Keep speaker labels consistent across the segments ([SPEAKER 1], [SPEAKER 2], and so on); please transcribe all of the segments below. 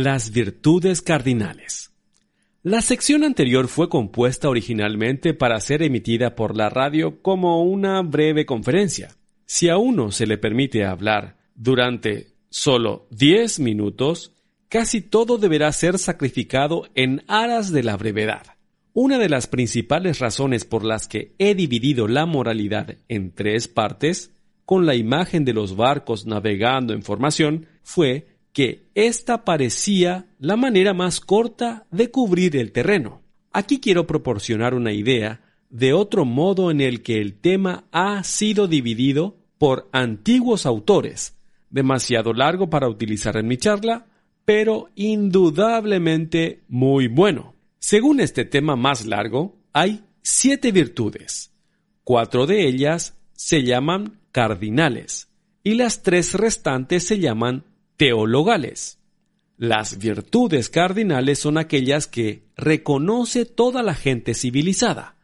[SPEAKER 1] Las virtudes cardinales. La sección anterior fue compuesta originalmente para ser emitida por la radio como una breve conferencia. Si a uno se le permite hablar durante solo 10 minutos, casi todo deberá ser sacrificado en aras de la brevedad. Una de las principales razones por las que he dividido la moralidad en tres partes, con la imagen de los barcos navegando en formación, fue que esta parecía la manera más corta de cubrir el terreno. Aquí quiero proporcionar una idea de otro modo en el que el tema ha sido dividido por antiguos autores, demasiado largo para utilizar en mi charla, pero indudablemente muy bueno. Según este tema más largo, hay siete virtudes. Cuatro de ellas se llaman cardinales y las tres restantes se llaman teologales. Las virtudes cardinales son aquellas que reconoce toda la gente civilizada.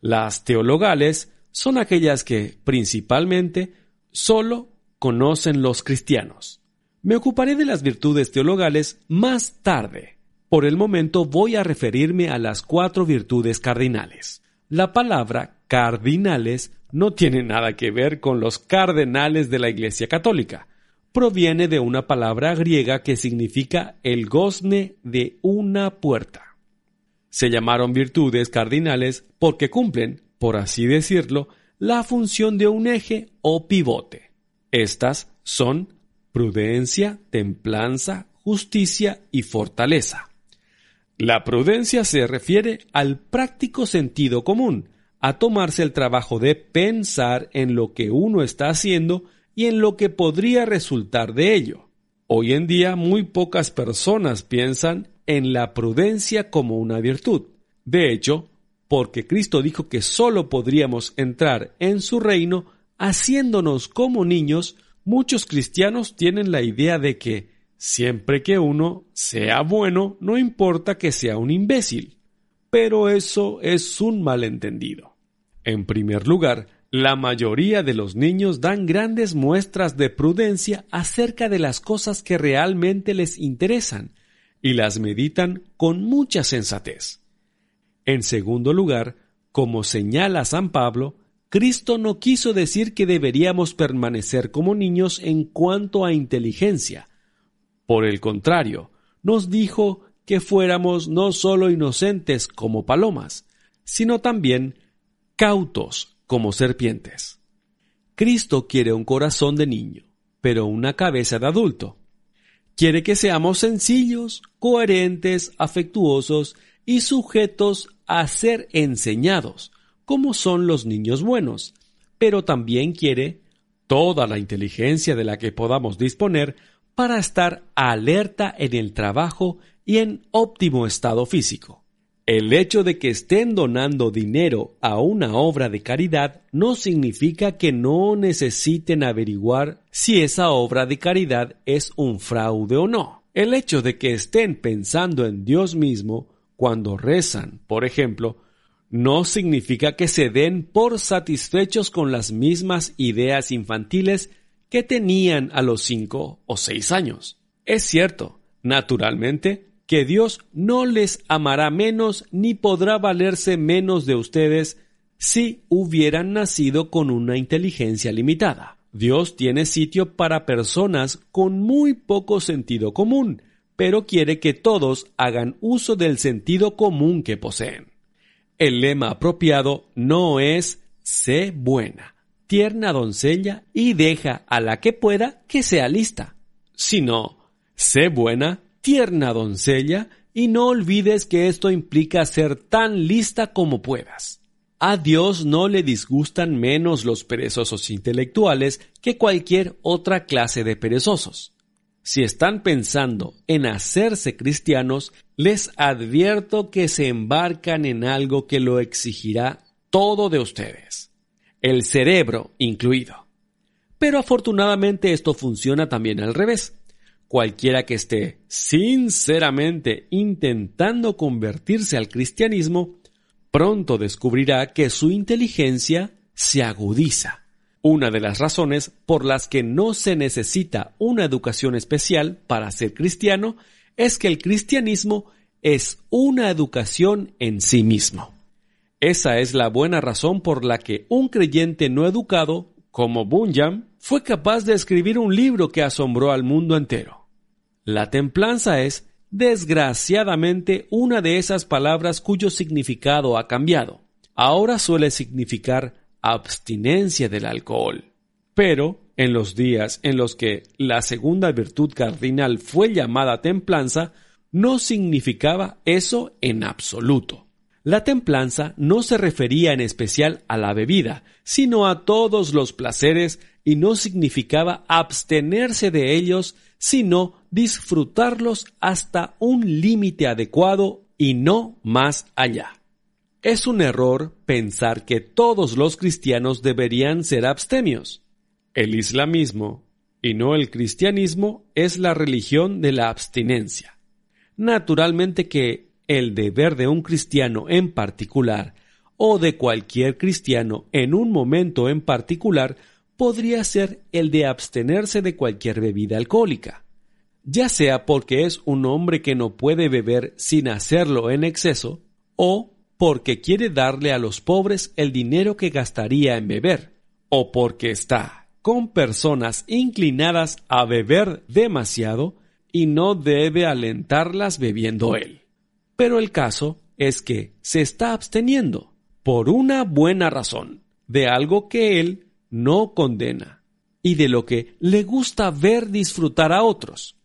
[SPEAKER 1] Las teologales son aquellas que, principalmente, solo conocen los cristianos. Me ocuparé de las virtudes teologales más tarde. Por el momento voy a referirme a las cuatro virtudes cardinales. La palabra cardinales no tiene nada que ver con los cardenales de la Iglesia Católica proviene de una palabra griega que significa el gozne de una puerta. Se llamaron virtudes cardinales porque cumplen, por así decirlo, la función de un eje o pivote. Estas son prudencia, templanza, justicia y fortaleza. La prudencia se refiere al práctico sentido común, a tomarse el trabajo de pensar en lo que uno está haciendo y en lo que podría resultar de ello. Hoy en día muy pocas personas piensan en la prudencia como una virtud. De hecho, porque Cristo dijo que sólo podríamos entrar en su reino haciéndonos como niños, muchos cristianos tienen la idea de que siempre que uno sea bueno, no importa que sea un imbécil. Pero eso es un malentendido. En primer lugar, la mayoría de los niños dan grandes muestras de prudencia acerca de las cosas que realmente les interesan y las meditan con mucha sensatez. En segundo lugar, como señala San Pablo, Cristo no quiso decir que deberíamos permanecer como niños en cuanto a inteligencia. Por el contrario, nos dijo que fuéramos no solo inocentes como palomas, sino también cautos como serpientes. Cristo quiere un corazón de niño, pero una cabeza de adulto. Quiere que seamos sencillos, coherentes, afectuosos y sujetos a ser enseñados, como son los niños buenos, pero también quiere toda la inteligencia de la que podamos disponer para estar alerta en el trabajo y en óptimo estado físico. El hecho de que estén donando dinero a una obra de caridad no significa que no necesiten averiguar si esa obra de caridad es un fraude o no. El hecho de que estén pensando en Dios mismo cuando rezan, por ejemplo, no significa que se den por satisfechos con las mismas ideas infantiles que tenían a los cinco o seis años. Es cierto, naturalmente, que Dios no les amará menos ni podrá valerse menos de ustedes si hubieran nacido con una inteligencia limitada. Dios tiene sitio para personas con muy poco sentido común, pero quiere que todos hagan uso del sentido común que poseen. El lema apropiado no es sé buena, tierna doncella y deja a la que pueda que sea lista, sino sé buena, tierna doncella, y no olvides que esto implica ser tan lista como puedas. A Dios no le disgustan menos los perezosos intelectuales que cualquier otra clase de perezosos. Si están pensando en hacerse cristianos, les advierto que se embarcan en algo que lo exigirá todo de ustedes, el cerebro incluido. Pero afortunadamente esto funciona también al revés. Cualquiera que esté sinceramente intentando convertirse al cristianismo, pronto descubrirá que su inteligencia se agudiza. Una de las razones por las que no se necesita una educación especial para ser cristiano es que el cristianismo es una educación en sí mismo. Esa es la buena razón por la que un creyente no educado, como Bunyan, fue capaz de escribir un libro que asombró al mundo entero. La templanza es, desgraciadamente, una de esas palabras cuyo significado ha cambiado. Ahora suele significar abstinencia del alcohol. Pero, en los días en los que la segunda virtud cardinal fue llamada templanza, no significaba eso en absoluto. La templanza no se refería en especial a la bebida, sino a todos los placeres y no significaba abstenerse de ellos, sino disfrutarlos hasta un límite adecuado y no más allá. Es un error pensar que todos los cristianos deberían ser abstemios. El islamismo, y no el cristianismo, es la religión de la abstinencia. Naturalmente que el deber de un cristiano en particular, o de cualquier cristiano en un momento en particular, podría ser el de abstenerse de cualquier bebida alcohólica, ya sea porque es un hombre que no puede beber sin hacerlo en exceso, o porque quiere darle a los pobres el dinero que gastaría en beber, o porque está con personas inclinadas a beber demasiado y no debe alentarlas bebiendo él. Pero el caso es que se está absteniendo, por una buena razón, de algo que él no condena y de lo que le gusta ver disfrutar a otros.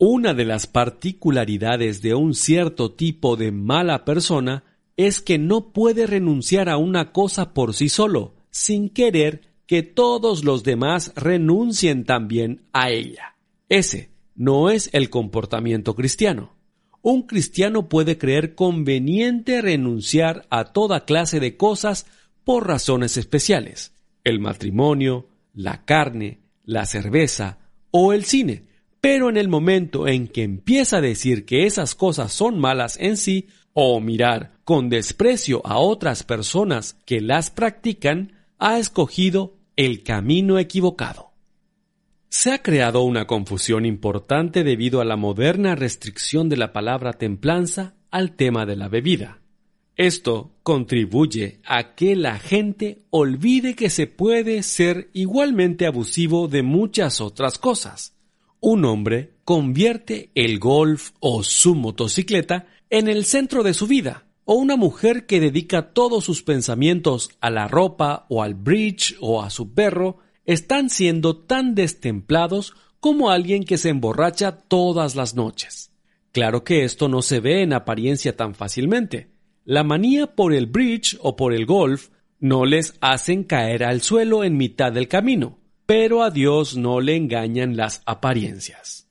[SPEAKER 1] Una de las particularidades de un cierto tipo de mala persona es que no puede renunciar a una cosa por sí solo, sin querer que todos los demás renuncien también a ella. Ese no es el comportamiento cristiano. Un cristiano puede creer conveniente renunciar a toda clase de cosas por razones especiales, el matrimonio, la carne, la cerveza o el cine. Pero en el momento en que empieza a decir que esas cosas son malas en sí, o mirar con desprecio a otras personas que las practican, ha escogido el camino equivocado. Se ha creado una confusión importante debido a la moderna restricción de la palabra templanza al tema de la bebida. Esto contribuye a que la gente olvide que se puede ser igualmente abusivo de muchas otras cosas. Un hombre convierte el golf o su motocicleta en el centro de su vida, o una mujer que dedica todos sus pensamientos a la ropa o al bridge o a su perro, están siendo tan destemplados como alguien que se emborracha todas las noches. Claro que esto no se ve en apariencia tan fácilmente, la manía por el bridge o por el golf no les hacen caer al suelo en mitad del camino, pero a Dios no le engañan las apariencias.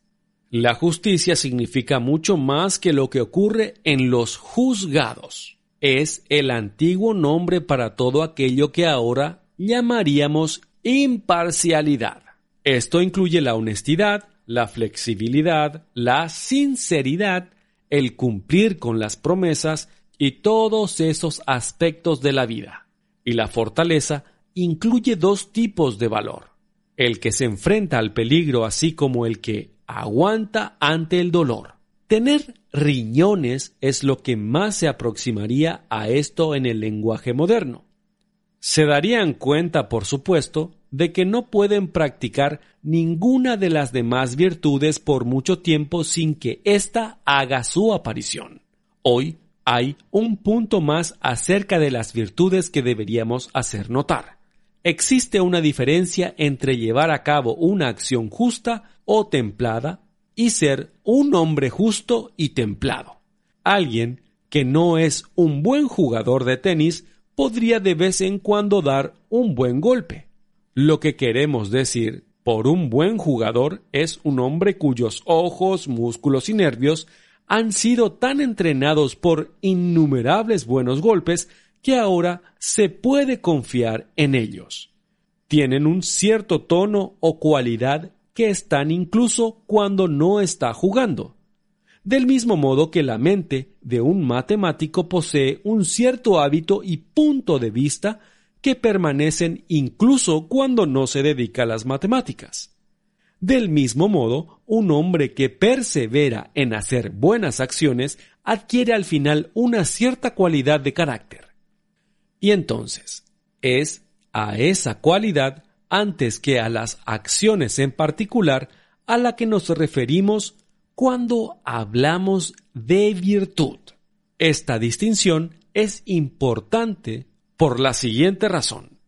[SPEAKER 1] La justicia significa mucho más que lo que ocurre en los juzgados. Es el antiguo nombre para todo aquello que ahora llamaríamos imparcialidad. Esto incluye la honestidad, la flexibilidad, la sinceridad, el cumplir con las promesas y todos esos aspectos de la vida. Y la fortaleza incluye dos tipos de valor, el que se enfrenta al peligro así como el que aguanta ante el dolor. Tener riñones es lo que más se aproximaría a esto en el lenguaje moderno. Se darían cuenta, por supuesto, de que no pueden practicar ninguna de las demás virtudes por mucho tiempo sin que ésta haga su aparición. Hoy hay un punto más acerca de las virtudes que deberíamos hacer notar. Existe una diferencia entre llevar a cabo una acción justa o templada y ser un hombre justo y templado. Alguien que no es un buen jugador de tenis podría de vez en cuando dar un buen golpe. Lo que queremos decir por un buen jugador es un hombre cuyos ojos, músculos y nervios han sido tan entrenados por innumerables buenos golpes que ahora se puede confiar en ellos. Tienen un cierto tono o cualidad que están incluso cuando no está jugando. Del mismo modo que la mente de un matemático posee un cierto hábito y punto de vista que permanecen incluso cuando no se dedica a las matemáticas. Del mismo modo, un hombre que persevera en hacer buenas acciones adquiere al final una cierta cualidad de carácter. Y entonces, es a esa cualidad antes que a las acciones en particular a la que nos referimos cuando hablamos de virtud. Esta distinción es importante por la siguiente razón.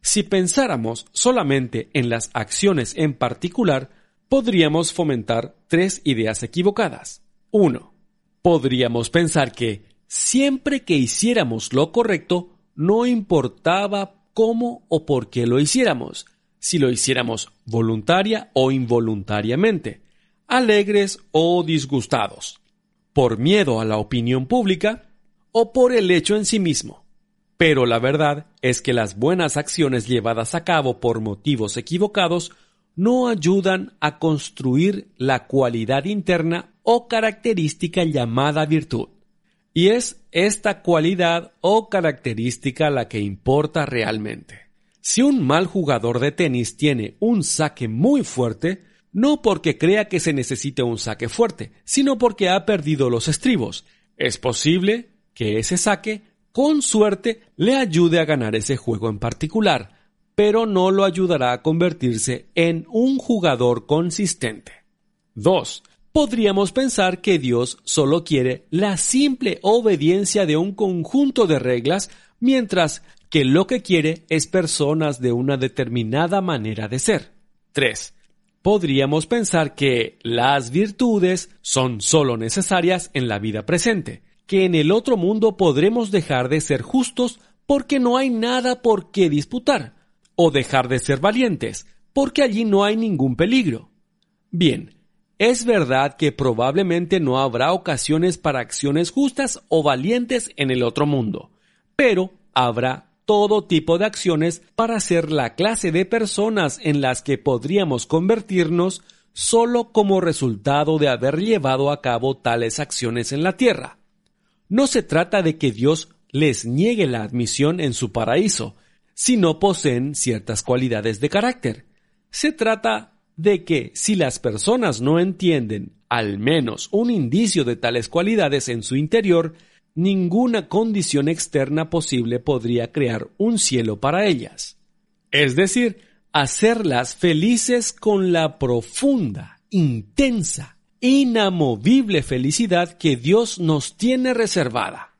[SPEAKER 1] Si pensáramos solamente en las acciones en particular, podríamos fomentar tres ideas equivocadas. 1. Podríamos pensar que siempre que hiciéramos lo correcto, no importaba cómo o por qué lo hiciéramos, si lo hiciéramos voluntaria o involuntariamente, alegres o disgustados, por miedo a la opinión pública o por el hecho en sí mismo. Pero la verdad es que las buenas acciones llevadas a cabo por motivos equivocados no ayudan a construir la cualidad interna o característica llamada virtud. Y es esta cualidad o característica la que importa realmente. Si un mal jugador de tenis tiene un saque muy fuerte, no porque crea que se necesite un saque fuerte, sino porque ha perdido los estribos. Es posible que ese saque, con suerte, le ayude a ganar ese juego en particular, pero no lo ayudará a convertirse en un jugador consistente. 2. Podríamos pensar que Dios solo quiere la simple obediencia de un conjunto de reglas, mientras que lo que quiere es personas de una determinada manera de ser. 3. Podríamos pensar que las virtudes son solo necesarias en la vida presente, que en el otro mundo podremos dejar de ser justos porque no hay nada por qué disputar, o dejar de ser valientes, porque allí no hay ningún peligro. Bien, es verdad que probablemente no habrá ocasiones para acciones justas o valientes en el otro mundo, pero habrá todo tipo de acciones para ser la clase de personas en las que podríamos convertirnos solo como resultado de haber llevado a cabo tales acciones en la tierra. No se trata de que Dios les niegue la admisión en su paraíso, si no poseen ciertas cualidades de carácter. Se trata de que si las personas no entienden al menos un indicio de tales cualidades en su interior, ninguna condición externa posible podría crear un cielo para ellas. Es decir, hacerlas felices con la profunda, intensa, inamovible felicidad que Dios nos tiene reservada.